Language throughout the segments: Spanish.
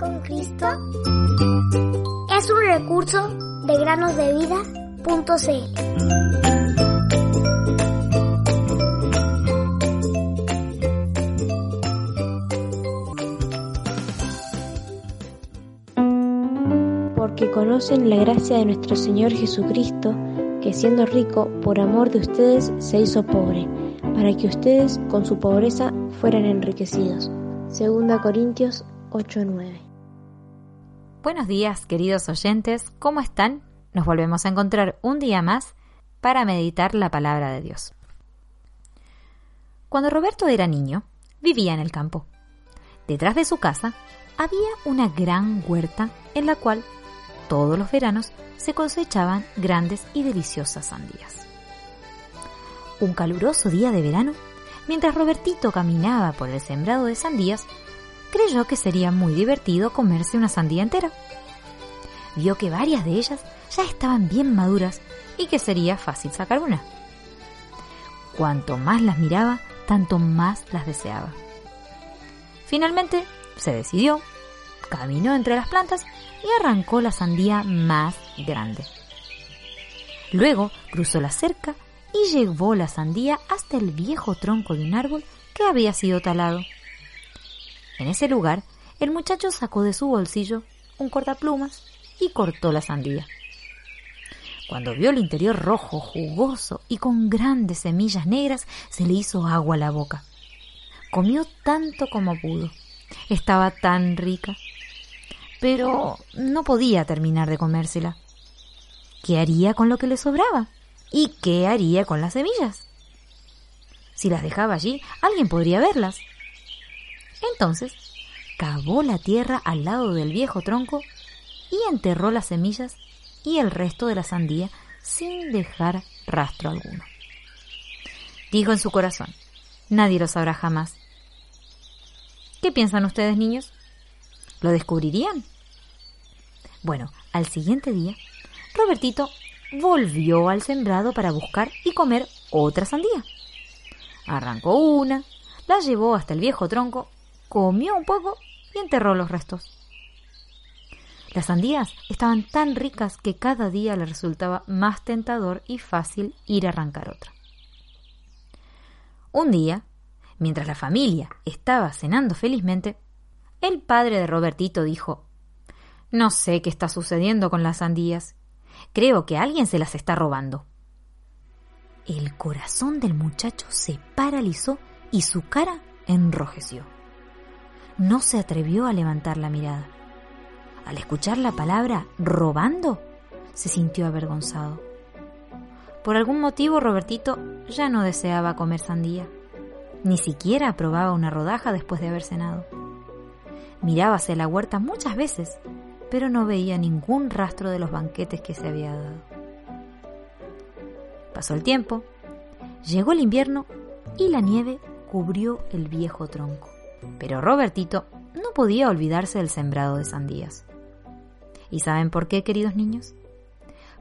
con Cristo es un recurso de granosdevida.cl. Porque conocen la gracia de nuestro Señor Jesucristo, que siendo rico, por amor de ustedes se hizo pobre, para que ustedes con su pobreza fueran enriquecidos. Segunda Corintios 8:9. Buenos días, queridos oyentes, ¿cómo están? Nos volvemos a encontrar un día más para meditar la palabra de Dios. Cuando Roberto era niño, vivía en el campo. Detrás de su casa había una gran huerta en la cual todos los veranos se cosechaban grandes y deliciosas sandías. Un caluroso día de verano, mientras Robertito caminaba por el sembrado de sandías, creyó que sería muy divertido comerse una sandía entera. Vio que varias de ellas ya estaban bien maduras y que sería fácil sacar una. Cuanto más las miraba, tanto más las deseaba. Finalmente se decidió, caminó entre las plantas y arrancó la sandía más grande. Luego cruzó la cerca y llevó la sandía hasta el viejo tronco de un árbol que había sido talado. En ese lugar, el muchacho sacó de su bolsillo un cortaplumas y cortó la sandía. Cuando vio el interior rojo, jugoso y con grandes semillas negras, se le hizo agua a la boca. Comió tanto como pudo. Estaba tan rica pero no podía terminar de comérsela. ¿Qué haría con lo que le sobraba? ¿Y qué haría con las semillas? Si las dejaba allí, alguien podría verlas. Entonces, cavó la tierra al lado del viejo tronco y enterró las semillas y el resto de la sandía sin dejar rastro alguno. Dijo en su corazón, nadie lo sabrá jamás. ¿Qué piensan ustedes, niños? ¿Lo descubrirían? Bueno, al siguiente día, Robertito volvió al sembrado para buscar y comer otra sandía. Arrancó una, la llevó hasta el viejo tronco, comió un poco y enterró los restos. Las sandías estaban tan ricas que cada día le resultaba más tentador y fácil ir a arrancar otra. Un día, mientras la familia estaba cenando felizmente, el padre de Robertito dijo No sé qué está sucediendo con las sandías. Creo que alguien se las está robando. El corazón del muchacho se paralizó y su cara enrojeció. No se atrevió a levantar la mirada. Al escuchar la palabra robando, se sintió avergonzado. Por algún motivo Robertito ya no deseaba comer sandía. Ni siquiera probaba una rodaja después de haber cenado. Miraba hacia la huerta muchas veces, pero no veía ningún rastro de los banquetes que se había dado. Pasó el tiempo, llegó el invierno y la nieve cubrió el viejo tronco. Pero Robertito no podía olvidarse del sembrado de sandías. ¿Y saben por qué, queridos niños?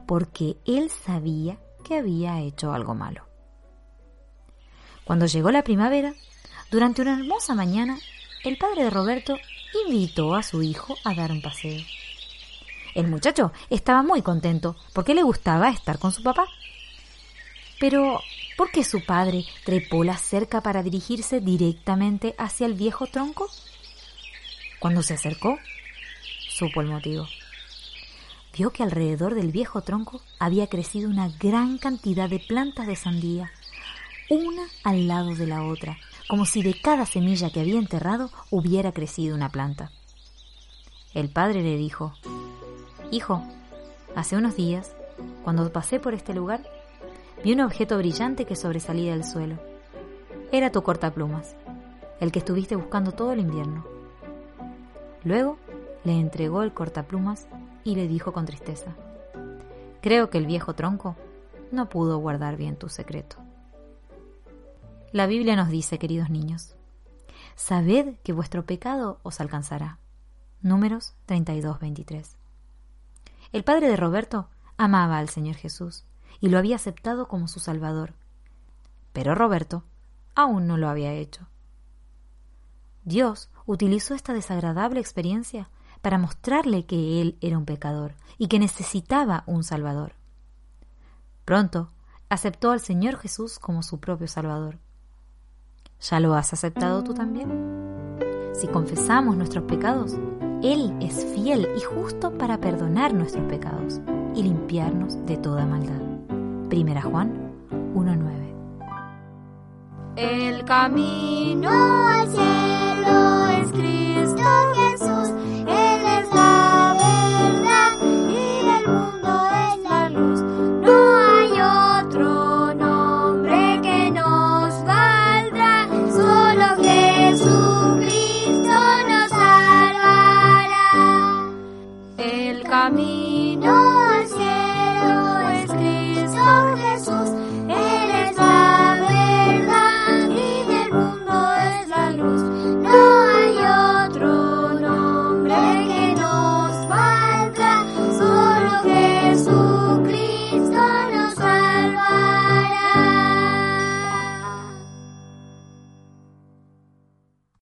Porque él sabía que había hecho algo malo. Cuando llegó la primavera, durante una hermosa mañana, el padre de Roberto invitó a su hijo a dar un paseo. El muchacho estaba muy contento porque le gustaba estar con su papá. Pero, ¿por qué su padre trepó la cerca para dirigirse directamente hacia el viejo tronco? Cuando se acercó, supo el motivo. Vio que alrededor del viejo tronco había crecido una gran cantidad de plantas de sandía, una al lado de la otra, como si de cada semilla que había enterrado hubiera crecido una planta. El padre le dijo, Hijo, hace unos días, cuando pasé por este lugar, vi un objeto brillante que sobresalía del suelo. Era tu cortaplumas, el que estuviste buscando todo el invierno. Luego le entregó el cortaplumas y le dijo con tristeza, Creo que el viejo tronco no pudo guardar bien tu secreto. La Biblia nos dice, queridos niños, sabed que vuestro pecado os alcanzará. Números 32, 23. El padre de Roberto amaba al Señor Jesús y lo había aceptado como su Salvador, pero Roberto aún no lo había hecho. Dios utilizó esta desagradable experiencia para mostrarle que él era un pecador y que necesitaba un Salvador. Pronto aceptó al Señor Jesús como su propio Salvador. ¿Ya lo has aceptado tú también? Si confesamos nuestros pecados, Él es fiel y justo para perdonar nuestros pecados y limpiarnos de toda maldad. Primera Juan 1.9 El camino al cielo